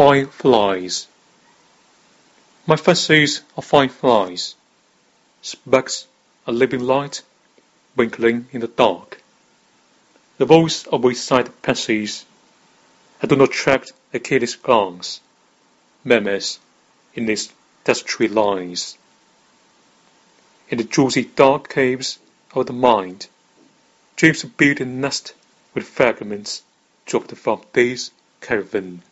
Fireflies My fancies are fireflies, Specks a living light Twinkling in the dark. The voice of wayside passes? I do not track a careless glance, Murmurs in its desultory lines. In the juicy dark caves of the mind Dreams build a nest with fragments Dropped from day's caravan.